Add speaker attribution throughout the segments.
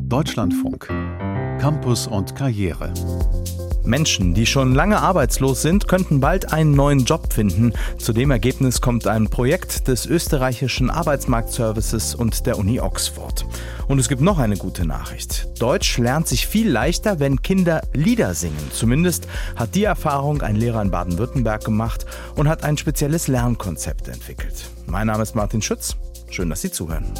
Speaker 1: Deutschlandfunk. Campus und Karriere.
Speaker 2: Menschen, die schon lange arbeitslos sind, könnten bald einen neuen Job finden. Zu dem Ergebnis kommt ein Projekt des österreichischen Arbeitsmarktservices und der Uni Oxford. Und es gibt noch eine gute Nachricht. Deutsch lernt sich viel leichter, wenn Kinder Lieder singen. Zumindest hat die Erfahrung ein Lehrer in Baden-Württemberg gemacht und hat ein spezielles Lernkonzept entwickelt. Mein Name ist Martin Schütz. Schön, dass Sie zuhören.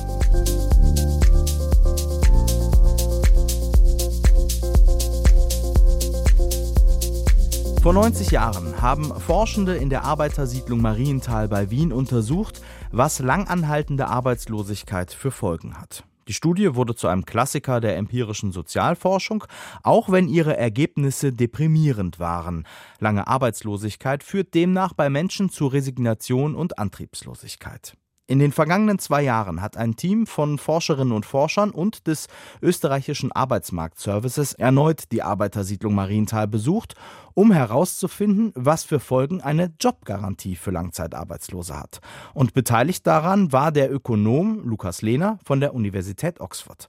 Speaker 2: Vor 90 Jahren haben Forschende in der Arbeitersiedlung Marienthal bei Wien untersucht, was langanhaltende Arbeitslosigkeit für Folgen hat. Die Studie wurde zu einem Klassiker der empirischen Sozialforschung, auch wenn ihre Ergebnisse deprimierend waren. Lange Arbeitslosigkeit führt demnach bei Menschen zu Resignation und Antriebslosigkeit. In den vergangenen zwei Jahren hat ein Team von Forscherinnen und Forschern und des österreichischen Arbeitsmarktservices erneut die Arbeitersiedlung Marienthal besucht, um herauszufinden, was für Folgen eine Jobgarantie für Langzeitarbeitslose hat. Und beteiligt daran war der Ökonom Lukas Lehner von der Universität Oxford.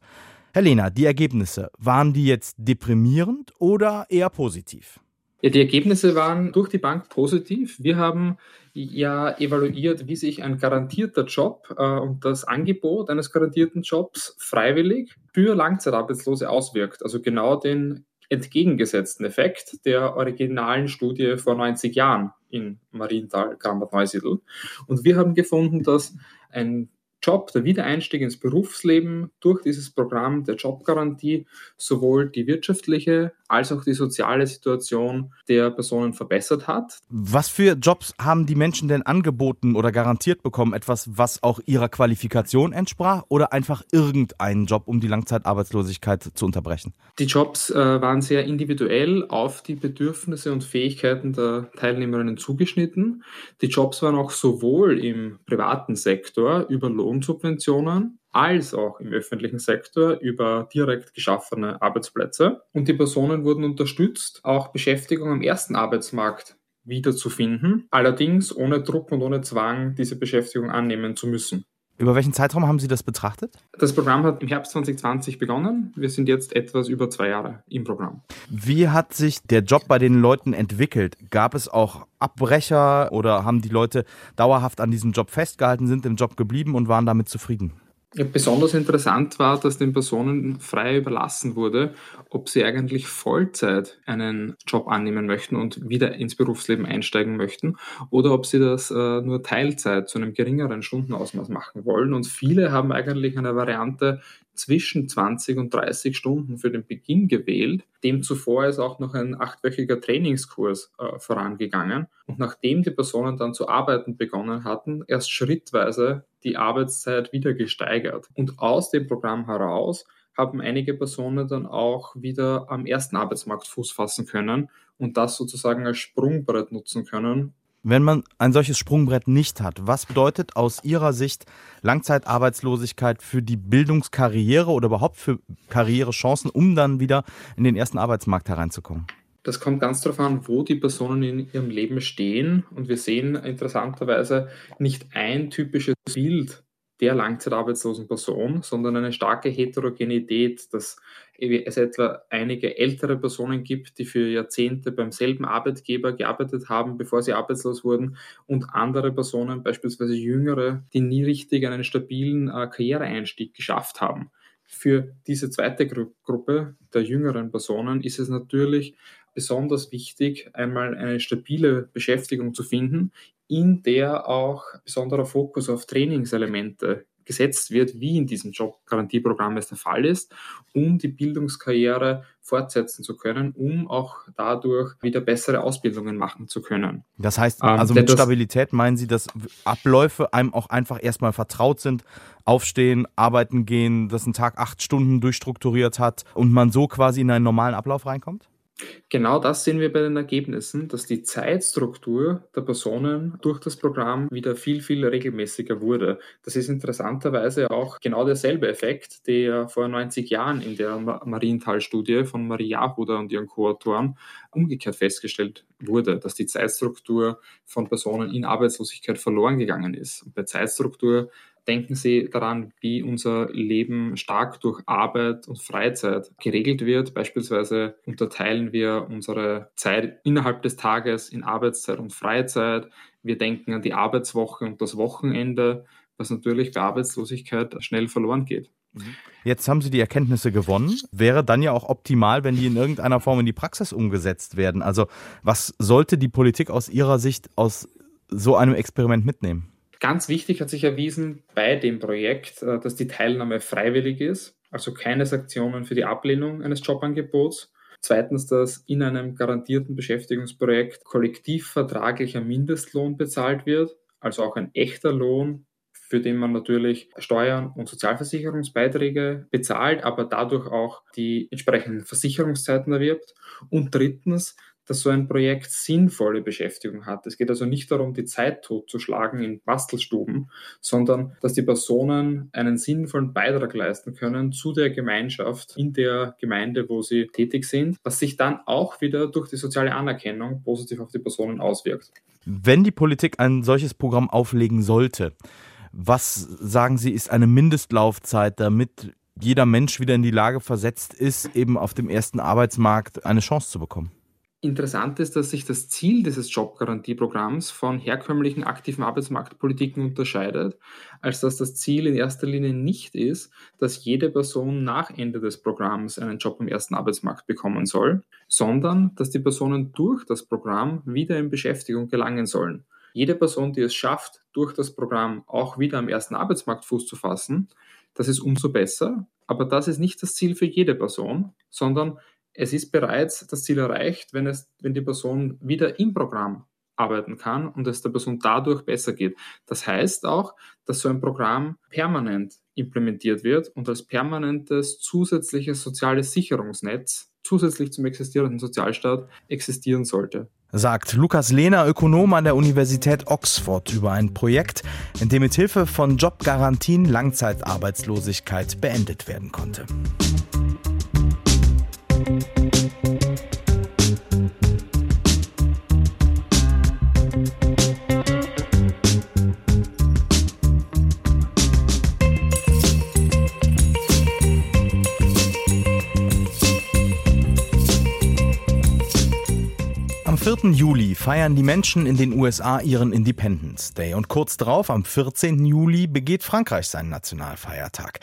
Speaker 2: Herr Lehner, die Ergebnisse, waren die jetzt deprimierend oder eher positiv?
Speaker 3: Ja, die Ergebnisse waren durch die Bank positiv. Wir haben ja evaluiert, wie sich ein garantierter Job äh, und das Angebot eines garantierten Jobs freiwillig für Langzeitarbeitslose auswirkt. Also genau den entgegengesetzten Effekt der originalen Studie vor 90 Jahren in Marienthal, Krambach-Neusiedl. Und wir haben gefunden, dass ein Job, der Wiedereinstieg ins Berufsleben durch dieses Programm der Jobgarantie sowohl die wirtschaftliche als auch die soziale Situation der Personen verbessert hat.
Speaker 2: Was für Jobs haben die Menschen denn angeboten oder garantiert bekommen? Etwas, was auch ihrer Qualifikation entsprach oder einfach irgendeinen Job, um die Langzeitarbeitslosigkeit zu unterbrechen?
Speaker 3: Die Jobs äh, waren sehr individuell auf die Bedürfnisse und Fähigkeiten der Teilnehmerinnen zugeschnitten. Die Jobs waren auch sowohl im privaten Sektor über Lohnsubventionen als auch im öffentlichen Sektor über direkt geschaffene Arbeitsplätze. Und die Personen wurden unterstützt, auch Beschäftigung am ersten Arbeitsmarkt wiederzufinden, allerdings ohne Druck und ohne Zwang, diese Beschäftigung annehmen zu müssen.
Speaker 2: Über welchen Zeitraum haben Sie das betrachtet?
Speaker 3: Das Programm hat im Herbst 2020 begonnen. Wir sind jetzt etwas über zwei Jahre im Programm.
Speaker 2: Wie hat sich der Job bei den Leuten entwickelt? Gab es auch Abbrecher oder haben die Leute dauerhaft an diesem Job festgehalten, sind im Job geblieben und waren damit zufrieden?
Speaker 3: Ja, besonders interessant war, dass den Personen frei überlassen wurde, ob sie eigentlich Vollzeit einen Job annehmen möchten und wieder ins Berufsleben einsteigen möchten oder ob sie das äh, nur Teilzeit zu einem geringeren Stundenausmaß machen wollen. Und viele haben eigentlich eine Variante zwischen 20 und 30 Stunden für den Beginn gewählt. Dem zuvor ist auch noch ein achtwöchiger Trainingskurs äh, vorangegangen. Und nachdem die Personen dann zu arbeiten begonnen hatten, erst schrittweise die Arbeitszeit wieder gesteigert. Und aus dem Programm heraus haben einige Personen dann auch wieder am ersten Arbeitsmarkt Fuß fassen können und das sozusagen als Sprungbrett nutzen können,
Speaker 2: wenn man ein solches Sprungbrett nicht hat, was bedeutet aus Ihrer Sicht Langzeitarbeitslosigkeit für die Bildungskarriere oder überhaupt für Karrierechancen, um dann wieder in den ersten Arbeitsmarkt hereinzukommen?
Speaker 3: Das kommt ganz darauf an, wo die Personen in ihrem Leben stehen. Und wir sehen interessanterweise nicht ein typisches Bild der langzeitarbeitslosen Person, sondern eine starke Heterogenität, dass es etwa einige ältere Personen gibt, die für Jahrzehnte beim selben Arbeitgeber gearbeitet haben, bevor sie arbeitslos wurden, und andere Personen, beispielsweise jüngere, die nie richtig einen stabilen äh, Karriereeinstieg geschafft haben. Für diese zweite Gru Gruppe der jüngeren Personen ist es natürlich besonders wichtig, einmal eine stabile Beschäftigung zu finden, in der auch besonderer Fokus auf Trainingselemente gesetzt wird, wie in diesem Jobgarantieprogramm es der Fall ist, um die Bildungskarriere fortsetzen zu können, um auch dadurch wieder bessere Ausbildungen machen zu können.
Speaker 2: Das heißt, ähm, also mit Stabilität meinen Sie, dass Abläufe einem auch einfach erstmal vertraut sind, aufstehen, arbeiten gehen, dass ein Tag acht Stunden durchstrukturiert hat und man so quasi in einen normalen Ablauf reinkommt?
Speaker 3: Genau das sehen wir bei den Ergebnissen, dass die Zeitstruktur der Personen durch das Programm wieder viel, viel regelmäßiger wurde. Das ist interessanterweise auch genau derselbe Effekt, der vor 90 Jahren in der Marienthal-Studie von Marie Jahuda und ihren Co-Autoren umgekehrt festgestellt wurde, dass die Zeitstruktur von Personen in Arbeitslosigkeit verloren gegangen ist. Und bei Zeitstruktur denken Sie daran, wie unser Leben stark durch Arbeit und Freizeit geregelt wird. Beispielsweise unterteilen wir unsere Zeit innerhalb des Tages in Arbeitszeit und Freizeit. Wir denken an die Arbeitswoche und das Wochenende, was natürlich bei Arbeitslosigkeit schnell verloren geht.
Speaker 2: Jetzt haben Sie die Erkenntnisse gewonnen. Wäre dann ja auch optimal, wenn die in irgendeiner Form in die Praxis umgesetzt werden. Also was sollte die Politik aus Ihrer Sicht aus so einem Experiment mitnehmen?
Speaker 3: Ganz wichtig hat sich erwiesen bei dem Projekt, äh, dass die Teilnahme freiwillig ist, also keine Sanktionen für die Ablehnung eines Jobangebots. Zweitens, dass in einem garantierten Beschäftigungsprojekt kollektivvertraglicher Mindestlohn bezahlt wird, also auch ein echter Lohn, für den man natürlich Steuern und Sozialversicherungsbeiträge bezahlt, aber dadurch auch die entsprechenden Versicherungszeiten erwirbt. Und drittens, dass so ein Projekt sinnvolle Beschäftigung hat. Es geht also nicht darum, die Zeit totzuschlagen in Bastelstuben, sondern dass die Personen einen sinnvollen Beitrag leisten können zu der Gemeinschaft in der Gemeinde, wo sie tätig sind, was sich dann auch wieder durch die soziale Anerkennung positiv auf die Personen auswirkt.
Speaker 2: Wenn die Politik ein solches Programm auflegen sollte, was sagen Sie, ist eine Mindestlaufzeit, damit jeder Mensch wieder in die Lage versetzt ist, eben auf dem ersten Arbeitsmarkt eine Chance zu bekommen?
Speaker 3: Interessant ist, dass sich das Ziel dieses Jobgarantieprogramms von herkömmlichen aktiven Arbeitsmarktpolitiken unterscheidet, als dass das Ziel in erster Linie nicht ist, dass jede Person nach Ende des Programms einen Job am ersten Arbeitsmarkt bekommen soll, sondern dass die Personen durch das Programm wieder in Beschäftigung gelangen sollen. Jede Person, die es schafft, durch das Programm auch wieder am ersten Arbeitsmarkt Fuß zu fassen, das ist umso besser. Aber das ist nicht das Ziel für jede Person, sondern es ist bereits das Ziel erreicht, wenn, es, wenn die Person wieder im Programm arbeiten kann und es der Person dadurch besser geht. Das heißt auch, dass so ein Programm permanent implementiert wird und als permanentes zusätzliches soziales Sicherungsnetz zusätzlich zum existierenden Sozialstaat existieren sollte.
Speaker 2: Sagt Lukas Lehner, Ökonom an der Universität Oxford, über ein Projekt, in dem mit Hilfe von Jobgarantien Langzeitarbeitslosigkeit beendet werden konnte. Feiern die Menschen in den USA ihren Independence Day und kurz darauf, am 14. Juli, begeht Frankreich seinen Nationalfeiertag.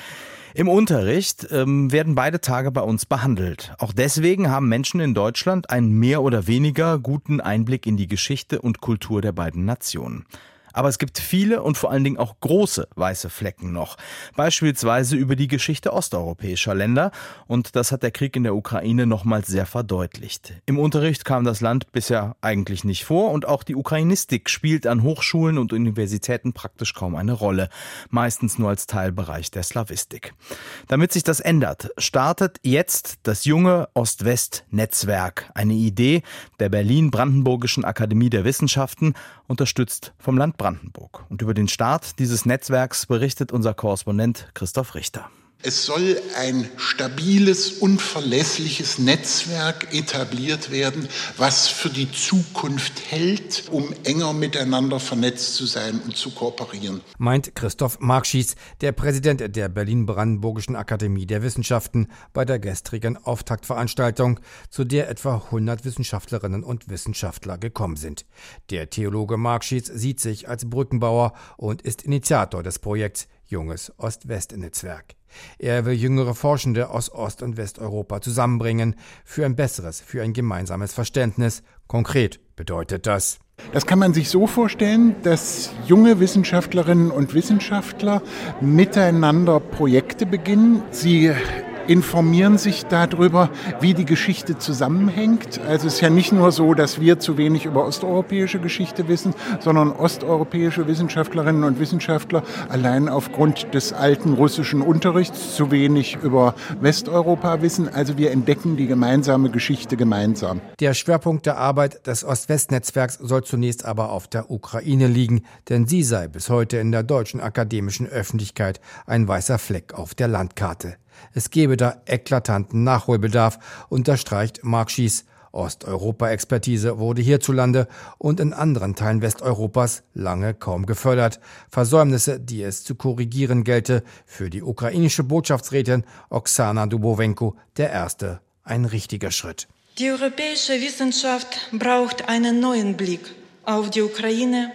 Speaker 2: Im Unterricht ähm, werden beide Tage bei uns behandelt. Auch deswegen haben Menschen in Deutschland einen mehr oder weniger guten Einblick in die Geschichte und Kultur der beiden Nationen. Aber es gibt viele und vor allen Dingen auch große weiße Flecken noch. Beispielsweise über die Geschichte osteuropäischer Länder. Und das hat der Krieg in der Ukraine nochmals sehr verdeutlicht. Im Unterricht kam das Land bisher eigentlich nicht vor und auch die Ukrainistik spielt an Hochschulen und Universitäten praktisch kaum eine Rolle. Meistens nur als Teilbereich der Slawistik. Damit sich das ändert, startet jetzt das junge Ost-West-Netzwerk. Eine Idee der Berlin-Brandenburgischen Akademie der Wissenschaften, unterstützt vom Land Brandenburg. Und über den Start dieses Netzwerks berichtet unser Korrespondent Christoph Richter.
Speaker 4: Es soll ein stabiles und verlässliches Netzwerk etabliert werden, was für die Zukunft hält, um enger miteinander vernetzt zu sein und zu kooperieren.
Speaker 5: Meint Christoph Markschies, der Präsident der Berlin-Brandenburgischen Akademie der Wissenschaften, bei der gestrigen Auftaktveranstaltung, zu der etwa 100 Wissenschaftlerinnen und Wissenschaftler gekommen sind. Der Theologe Markschies sieht sich als Brückenbauer und ist Initiator des Projekts Junges Ost-West-Netzwerk. Er will jüngere Forschende aus Ost- und Westeuropa zusammenbringen für ein besseres, für ein gemeinsames Verständnis. Konkret bedeutet das.
Speaker 4: Das kann man sich so vorstellen, dass junge Wissenschaftlerinnen und Wissenschaftler miteinander Projekte beginnen. Sie informieren sich darüber, wie die Geschichte zusammenhängt. Also es ist ja nicht nur so, dass wir zu wenig über osteuropäische Geschichte wissen, sondern osteuropäische Wissenschaftlerinnen und Wissenschaftler allein aufgrund des alten russischen Unterrichts zu wenig über Westeuropa wissen. Also wir entdecken die gemeinsame Geschichte gemeinsam.
Speaker 5: Der Schwerpunkt der Arbeit des Ost-West-Netzwerks soll zunächst aber auf der Ukraine liegen, denn sie sei bis heute in der deutschen akademischen Öffentlichkeit ein weißer Fleck auf der Landkarte. Es gebe da eklatanten Nachholbedarf, unterstreicht Mark Schies. Osteuropa-Expertise wurde hierzulande und in anderen Teilen Westeuropas lange kaum gefördert. Versäumnisse, die es zu korrigieren gelte, für die ukrainische Botschaftsrätin Oksana Dubovenko der erste ein richtiger Schritt.
Speaker 6: Die europäische Wissenschaft braucht einen neuen Blick auf die Ukraine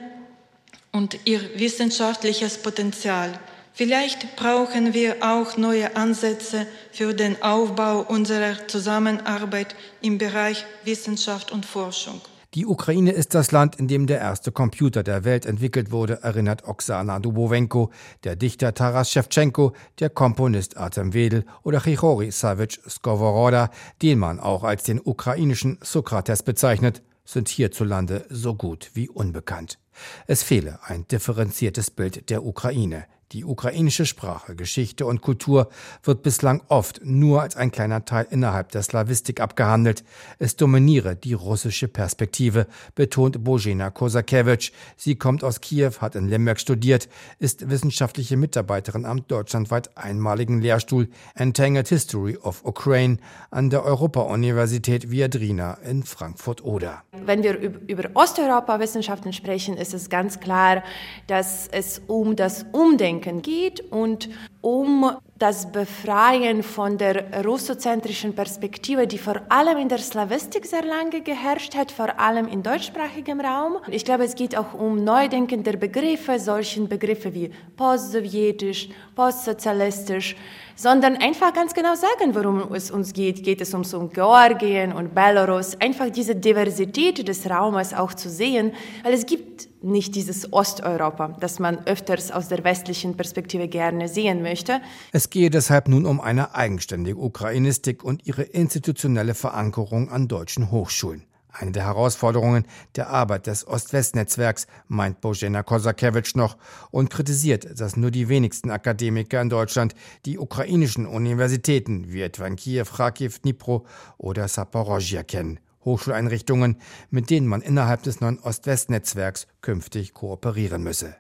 Speaker 6: und ihr wissenschaftliches Potenzial. Vielleicht brauchen wir auch neue Ansätze für den Aufbau unserer Zusammenarbeit im Bereich Wissenschaft und Forschung.
Speaker 5: Die Ukraine ist das Land, in dem der erste Computer der Welt entwickelt wurde, erinnert Oksana Dubovenko, der Dichter Taras Shevchenko, der Komponist Artem Wedel oder Chichori Savich Skovoroda, den man auch als den ukrainischen Sokrates bezeichnet, sind hierzulande so gut wie unbekannt. Es fehle ein differenziertes Bild der Ukraine. Die ukrainische Sprache, Geschichte und Kultur wird bislang oft nur als ein kleiner Teil innerhalb der Slawistik abgehandelt. Es dominiere die russische Perspektive, betont Bojena Kosakewitsch. Sie kommt aus Kiew, hat in Lemberg studiert, ist wissenschaftliche Mitarbeiterin am deutschlandweit einmaligen Lehrstuhl Entangled History of Ukraine an der Europa-Universität Viadrina in Frankfurt-Oder.
Speaker 7: Wenn wir über Osteuropa-Wissenschaften sprechen, ist es ganz klar, dass es um das Umdenken Denken geht und um das Befreien von der russozentrischen Perspektive, die vor allem in der Slawistik sehr lange geherrscht hat, vor allem in deutschsprachigem Raum. Ich glaube, es geht auch um Neudenken der Begriffe, solchen Begriffe wie postsowjetisch, postsozialistisch, sondern einfach ganz genau sagen, worum es uns geht. Geht es uns um Georgien und Belarus? Einfach diese Diversität des Raumes auch zu sehen, weil es gibt nicht dieses Osteuropa, das man öfters aus der westlichen Perspektive gerne sehen möchte.
Speaker 5: Es gehe deshalb nun um eine eigenständige Ukrainistik und ihre institutionelle Verankerung an deutschen Hochschulen. Eine der Herausforderungen der Arbeit des Ost-West-Netzwerks, meint Bojena Kosakewitsch noch und kritisiert, dass nur die wenigsten Akademiker in Deutschland die ukrainischen Universitäten wie etwa in Kiew, Kharkiv, Dnipro oder Saporozhia kennen. Hochschuleinrichtungen, mit denen man innerhalb des neuen Ost-West-Netzwerks künftig kooperieren müsse.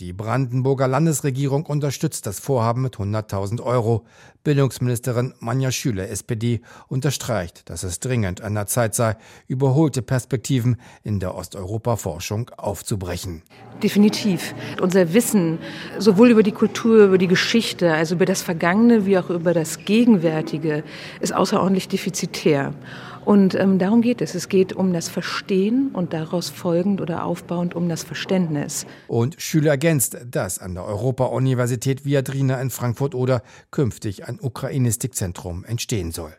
Speaker 5: Die Brandenburger Landesregierung unterstützt das Vorhaben mit 100.000 Euro. Bildungsministerin Manja Schüler, SPD, unterstreicht, dass es dringend an der Zeit sei, überholte Perspektiven in der Osteuropa-Forschung aufzubrechen.
Speaker 8: Definitiv. Unser Wissen, sowohl über die Kultur, über die Geschichte, also über das Vergangene wie auch über das Gegenwärtige, ist außerordentlich defizitär. Und ähm, darum geht es. Es geht um das Verstehen und daraus folgend oder aufbauend um das Verständnis.
Speaker 5: Und Schüler ergänzt, dass an der Europa-Universität Viadrina in Frankfurt-Oder künftig ein Ukrainistikzentrum entstehen soll.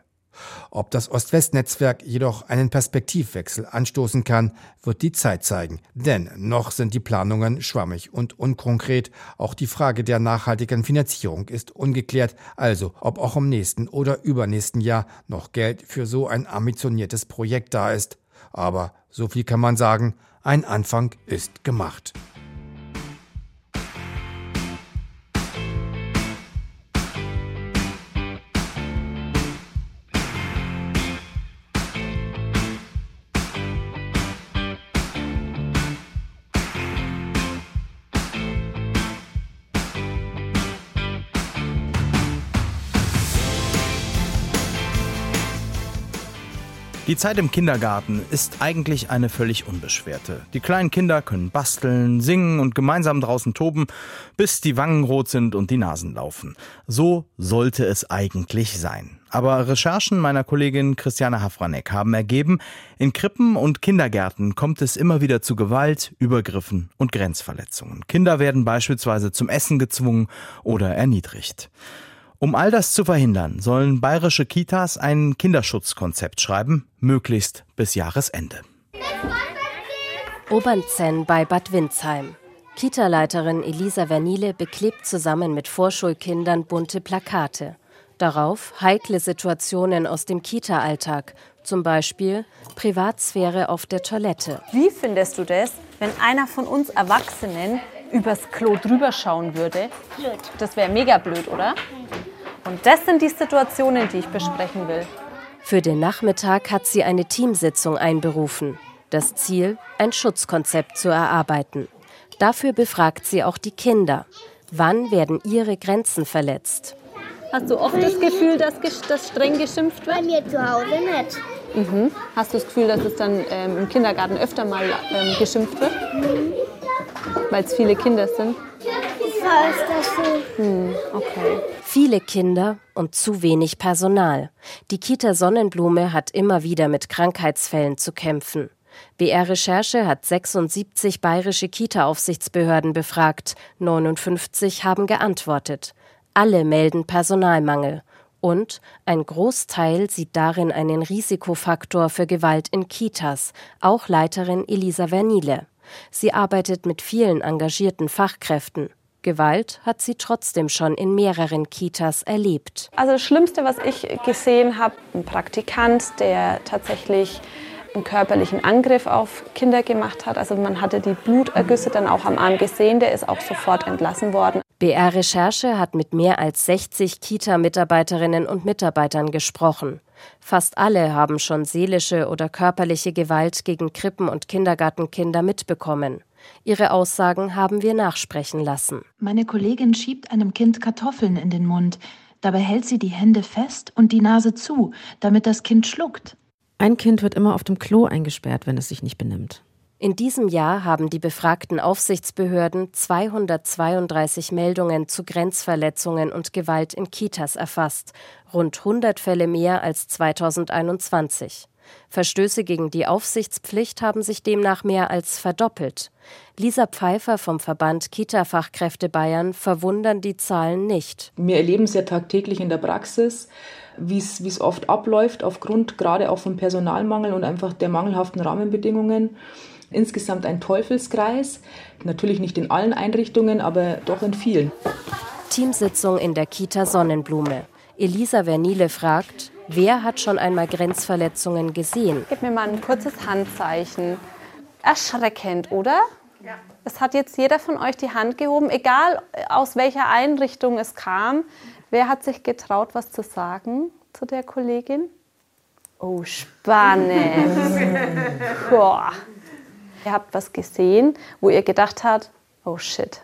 Speaker 5: Ob das Ost-West-Netzwerk jedoch einen Perspektivwechsel anstoßen kann, wird die Zeit zeigen. Denn noch sind die Planungen schwammig und unkonkret. Auch die Frage der nachhaltigen Finanzierung ist ungeklärt. Also, ob auch im nächsten oder übernächsten Jahr noch Geld für so ein ambitioniertes Projekt da ist. Aber so viel kann man sagen, ein Anfang ist gemacht.
Speaker 2: Die Zeit im Kindergarten ist eigentlich eine völlig unbeschwerte. Die kleinen Kinder können basteln, singen und gemeinsam draußen toben, bis die Wangen rot sind und die Nasen laufen. So sollte es eigentlich sein. Aber Recherchen meiner Kollegin Christiane Hafranek haben ergeben, in Krippen und Kindergärten kommt es immer wieder zu Gewalt, Übergriffen und Grenzverletzungen. Kinder werden beispielsweise zum Essen gezwungen oder erniedrigt. Um all das zu verhindern, sollen bayerische Kitas ein Kinderschutzkonzept schreiben, möglichst bis Jahresende.
Speaker 9: Obernzenn bei Bad Windsheim. Kita-Leiterin Elisa Vernile beklebt zusammen mit Vorschulkindern bunte Plakate. Darauf heikle Situationen aus dem Kita-Alltag, zum Beispiel Privatsphäre auf der Toilette.
Speaker 10: Wie findest du das, wenn einer von uns Erwachsenen übers Klo drüber schauen würde?
Speaker 11: Blöd.
Speaker 10: Das wäre mega blöd, oder? Und das sind die Situationen, die ich besprechen will.
Speaker 9: Für den Nachmittag hat sie eine Teamsitzung einberufen. Das Ziel, ein Schutzkonzept zu erarbeiten. Dafür befragt sie auch die Kinder. Wann werden ihre Grenzen verletzt?
Speaker 10: Hast du oft das Gefühl, dass, dass streng geschimpft wird?
Speaker 11: Bei mir zu Hause nicht.
Speaker 10: Mhm. Hast du das Gefühl, dass es dann ähm, im Kindergarten öfter mal ähm, geschimpft wird? Mhm. Weil es viele Kinder sind?
Speaker 11: Falls das so.
Speaker 10: Hm, okay.
Speaker 9: Viele Kinder und zu wenig Personal. Die Kita Sonnenblume hat immer wieder mit Krankheitsfällen zu kämpfen. BR Recherche hat 76 bayerische Kita-Aufsichtsbehörden befragt. 59 haben geantwortet. Alle melden Personalmangel. Und ein Großteil sieht darin einen Risikofaktor für Gewalt in Kitas, auch Leiterin Elisa Vernile. Sie arbeitet mit vielen engagierten Fachkräften. Gewalt hat sie trotzdem schon in mehreren Kitas erlebt.
Speaker 10: Also das Schlimmste, was ich gesehen habe, ein Praktikant, der tatsächlich einen körperlichen Angriff auf Kinder gemacht hat. Also man hatte die Blutergüsse dann auch am Arm gesehen, der ist auch sofort entlassen worden.
Speaker 9: BR Recherche hat mit mehr als 60 Kita-Mitarbeiterinnen und Mitarbeitern gesprochen. Fast alle haben schon seelische oder körperliche Gewalt gegen Krippen- und Kindergartenkinder mitbekommen. Ihre Aussagen haben wir nachsprechen lassen.
Speaker 12: Meine Kollegin schiebt einem Kind Kartoffeln in den Mund. Dabei hält sie die Hände fest und die Nase zu, damit das Kind schluckt.
Speaker 13: Ein Kind wird immer auf dem Klo eingesperrt, wenn es sich nicht benimmt.
Speaker 9: In diesem Jahr haben die befragten Aufsichtsbehörden 232 Meldungen zu Grenzverletzungen und Gewalt in Kitas erfasst, rund 100 Fälle mehr als 2021. Verstöße gegen die Aufsichtspflicht haben sich demnach mehr als verdoppelt. Lisa Pfeiffer vom Verband Kita-Fachkräfte Bayern verwundern die Zahlen nicht.
Speaker 14: Wir erleben es ja tagtäglich in der Praxis, wie es oft abläuft, aufgrund gerade auch vom Personalmangel und einfach der mangelhaften Rahmenbedingungen. Insgesamt ein Teufelskreis, natürlich nicht in allen Einrichtungen, aber doch in vielen.
Speaker 9: Teamsitzung in der Kita Sonnenblume. Elisa Vernile fragt, wer hat schon einmal Grenzverletzungen gesehen?
Speaker 10: Gib mir mal ein kurzes Handzeichen. Erschreckend, oder? Ja. Es hat jetzt jeder von euch die Hand gehoben, egal aus welcher Einrichtung es kam. Wer hat sich getraut, was zu sagen zu der Kollegin? Oh, spannend. Boah. Ihr habt was gesehen, wo ihr gedacht habt, oh shit,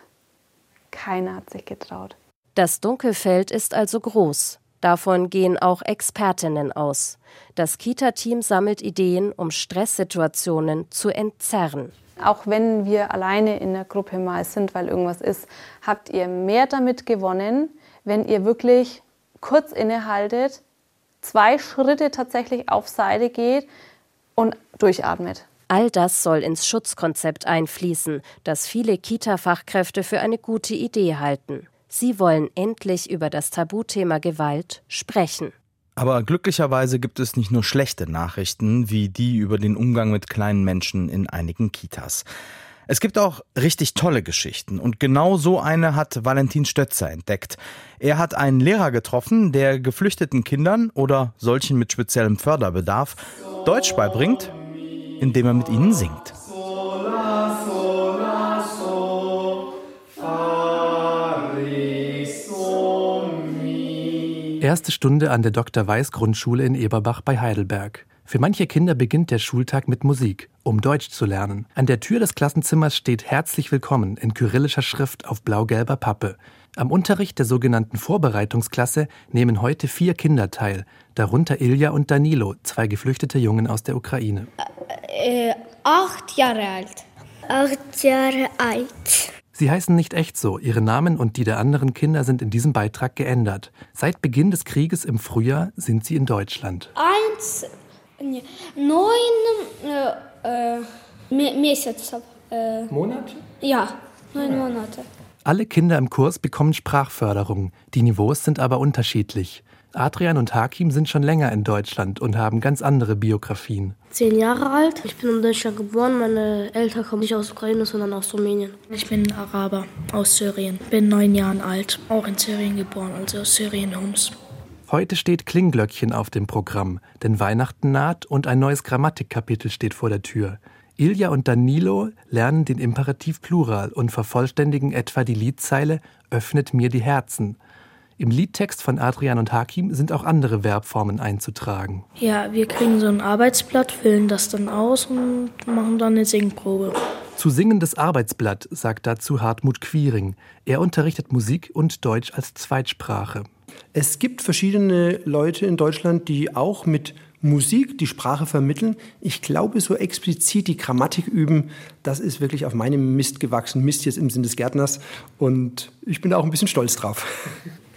Speaker 10: keiner hat sich getraut.
Speaker 9: Das Dunkelfeld ist also groß. Davon gehen auch Expertinnen aus. Das Kita-Team sammelt Ideen, um Stresssituationen zu entzerren.
Speaker 10: Auch wenn wir alleine in der Gruppe mal sind, weil irgendwas ist, habt ihr mehr damit gewonnen, wenn ihr wirklich kurz innehaltet, zwei Schritte tatsächlich auf Seite geht und durchatmet.
Speaker 9: All das soll ins Schutzkonzept einfließen, das viele Kita-Fachkräfte für eine gute Idee halten. Sie wollen endlich über das Tabuthema Gewalt sprechen.
Speaker 2: Aber glücklicherweise gibt es nicht nur schlechte Nachrichten wie die über den Umgang mit kleinen Menschen in einigen Kitas. Es gibt auch richtig tolle Geschichten und genau so eine hat Valentin Stötzer entdeckt. Er hat einen Lehrer getroffen, der geflüchteten Kindern oder solchen mit speziellem Förderbedarf Deutsch beibringt indem er mit ihnen singt.
Speaker 15: Erste Stunde an der Dr. Weiß Grundschule in Eberbach bei Heidelberg. Für manche Kinder beginnt der Schultag mit Musik, um Deutsch zu lernen. An der Tür des Klassenzimmers steht Herzlich willkommen in kyrillischer Schrift auf blau-gelber Pappe. Am Unterricht der sogenannten Vorbereitungsklasse nehmen heute vier Kinder teil, darunter Ilja und Danilo, zwei geflüchtete Jungen aus der Ukraine.
Speaker 11: Äh, äh, acht Jahre alt. Acht Jahre alt.
Speaker 15: Sie heißen nicht echt so. Ihre Namen und die der anderen Kinder sind in diesem Beitrag geändert. Seit Beginn des Krieges im Frühjahr sind sie in Deutschland.
Speaker 11: Eins, neun äh, äh, äh,
Speaker 15: Monate?
Speaker 11: Ja, neun Monate.
Speaker 15: Alle Kinder im Kurs bekommen Sprachförderung. Die Niveaus sind aber unterschiedlich. Adrian und Hakim sind schon länger in Deutschland und haben ganz andere Biografien.
Speaker 16: Zehn Jahre alt. Ich bin in Deutschland geboren. Meine Eltern kommen nicht aus Ukraine, sondern aus Rumänien.
Speaker 17: Ich bin Araber aus Syrien. Bin neun Jahre alt. Auch in Syrien geboren, also aus Syrien Homs.
Speaker 15: Heute steht Klingglöckchen auf dem Programm, denn Weihnachten naht und ein neues Grammatikkapitel steht vor der Tür. Ilja und Danilo lernen den Imperativ Plural und vervollständigen etwa die Liedzeile Öffnet mir die Herzen. Im Liedtext von Adrian und Hakim sind auch andere Verbformen einzutragen.
Speaker 17: Ja, wir kriegen so ein Arbeitsblatt, füllen das dann aus und machen dann eine Singprobe.
Speaker 15: Zu singendes Arbeitsblatt sagt dazu Hartmut Quiring. Er unterrichtet Musik und Deutsch als Zweitsprache.
Speaker 18: Es gibt verschiedene Leute in Deutschland, die auch mit Musik, die Sprache vermitteln. Ich glaube, so explizit die Grammatik üben, das ist wirklich auf meinem Mist gewachsen. Mist jetzt im Sinn des Gärtners. Und ich bin da auch ein bisschen stolz drauf.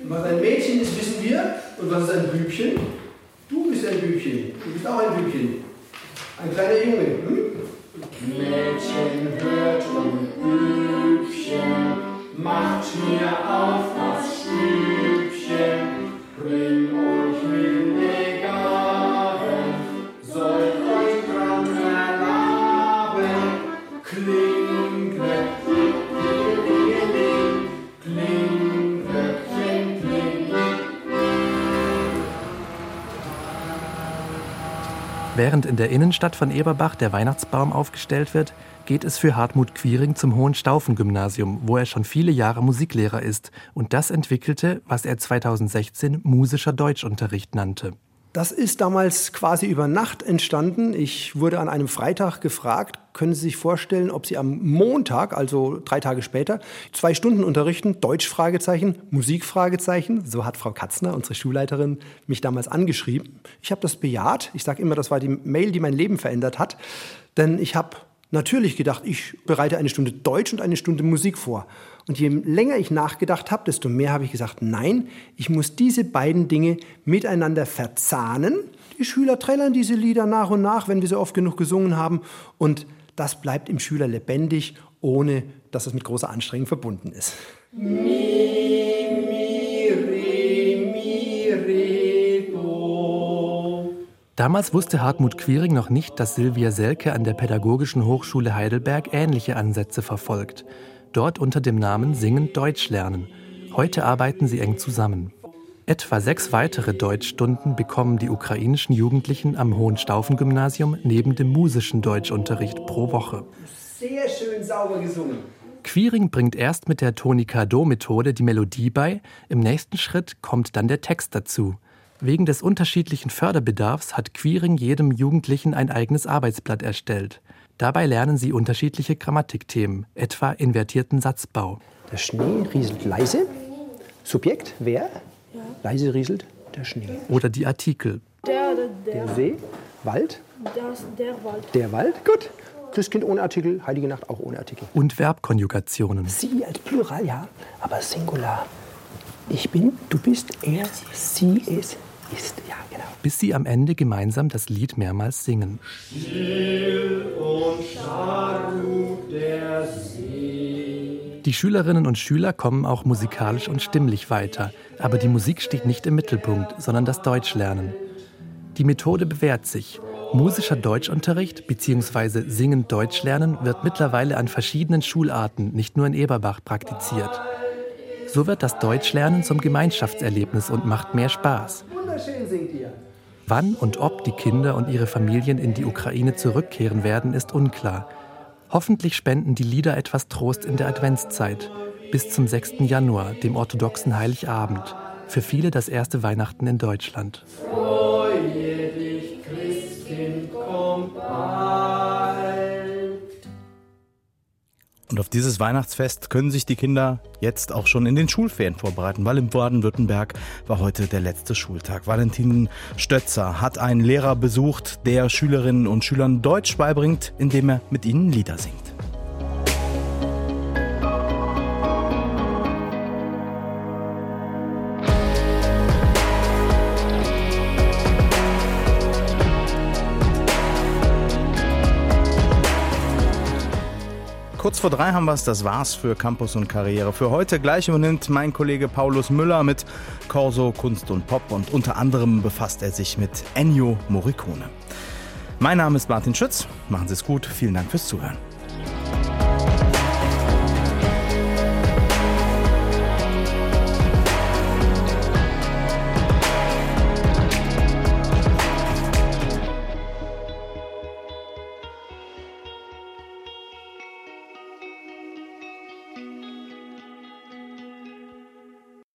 Speaker 18: Was ein Mädchen ist, wissen wir. Und was ist ein Bübchen? Du bist ein Bübchen. Du bist auch ein Bübchen. Ein kleiner Junge. Hm? Mädchen hört und Bübchen, macht mir auf das Stübchen, bring
Speaker 15: Während in der Innenstadt von Eberbach der Weihnachtsbaum aufgestellt wird, geht es für Hartmut Quiring zum Hohenstaufen-Gymnasium, wo er schon viele Jahre Musiklehrer ist und das entwickelte, was er 2016 musischer Deutschunterricht nannte.
Speaker 18: Das ist damals quasi über Nacht entstanden. Ich wurde an einem Freitag gefragt, können Sie sich vorstellen, ob Sie am Montag, also drei Tage später, zwei Stunden unterrichten, Deutsch Fragezeichen, Musik Fragezeichen. So hat Frau Katzner, unsere Schulleiterin, mich damals angeschrieben. Ich habe das bejaht. Ich sage immer, das war die Mail, die mein Leben verändert hat. Denn ich habe natürlich gedacht, ich bereite eine Stunde Deutsch und eine Stunde Musik vor. Und je länger ich nachgedacht habe, desto mehr habe ich gesagt, nein, ich muss diese beiden Dinge miteinander verzahnen. Die Schüler trällern diese Lieder nach und nach, wenn wir sie oft genug gesungen haben. Und das bleibt im Schüler lebendig, ohne dass es mit großer Anstrengung verbunden ist. Mi,
Speaker 15: Damals wusste Hartmut Quiring noch nicht, dass Silvia Selke an der Pädagogischen Hochschule Heidelberg ähnliche Ansätze verfolgt. Dort unter dem Namen Singend Deutsch lernen. Heute arbeiten sie eng zusammen. Etwa sechs weitere Deutschstunden bekommen die ukrainischen Jugendlichen am Hohenstaufen-Gymnasium neben dem musischen Deutschunterricht pro Woche.
Speaker 18: Sehr schön sauber gesungen.
Speaker 15: Quiring bringt erst mit der Tonika-Do-Methode die Melodie bei, im nächsten Schritt kommt dann der Text dazu. Wegen des unterschiedlichen Förderbedarfs hat Quiring jedem Jugendlichen ein eigenes Arbeitsblatt erstellt. Dabei lernen sie unterschiedliche Grammatikthemen, etwa invertierten Satzbau.
Speaker 18: Der Schnee rieselt leise. Subjekt, wer?
Speaker 11: Ja.
Speaker 18: Leise rieselt der Schnee.
Speaker 15: Oder die Artikel.
Speaker 11: Der, der,
Speaker 18: Der See, Wald,
Speaker 11: Das, der Wald.
Speaker 18: der Wald, gut. Christkind ohne Artikel, Heilige Nacht auch ohne Artikel.
Speaker 15: Und Verbkonjugationen.
Speaker 18: Sie als Plural, ja, aber Singular. Ich bin, du bist, er, sie, es, ist. Ja, genau.
Speaker 15: Bis sie am Ende gemeinsam das Lied mehrmals singen.
Speaker 18: Still und starr der See.
Speaker 15: Die Schülerinnen und Schüler kommen auch musikalisch und stimmlich weiter. Aber die Musik steht nicht im Mittelpunkt, sondern das Deutschlernen. Die Methode bewährt sich. Musischer Deutschunterricht bzw. Singend Deutsch lernen wird mittlerweile an verschiedenen Schularten, nicht nur in Eberbach, praktiziert. So wird das Deutschlernen zum Gemeinschaftserlebnis und macht mehr Spaß.
Speaker 18: Wunderschön singt ihr.
Speaker 15: Wann und ob die Kinder und ihre Familien in die Ukraine zurückkehren werden, ist unklar. Hoffentlich spenden die Lieder etwas Trost in der Adventszeit. Bis zum 6. Januar, dem orthodoxen Heiligabend. Für viele das erste Weihnachten in Deutschland.
Speaker 2: Und auf dieses Weihnachtsfest können sich die Kinder jetzt auch schon in den Schulferien vorbereiten, weil im Baden-Württemberg war heute der letzte Schultag. Valentin Stötzer hat einen Lehrer besucht, der Schülerinnen und Schülern Deutsch beibringt, indem er mit ihnen Lieder singt. Kurz vor drei haben wir es, das war's für Campus und Karriere. Für heute gleich übernimmt mein Kollege Paulus Müller mit Corso, Kunst und Pop und unter anderem befasst er sich mit Ennio Morricone. Mein Name ist Martin Schütz, machen Sie es gut, vielen Dank fürs Zuhören.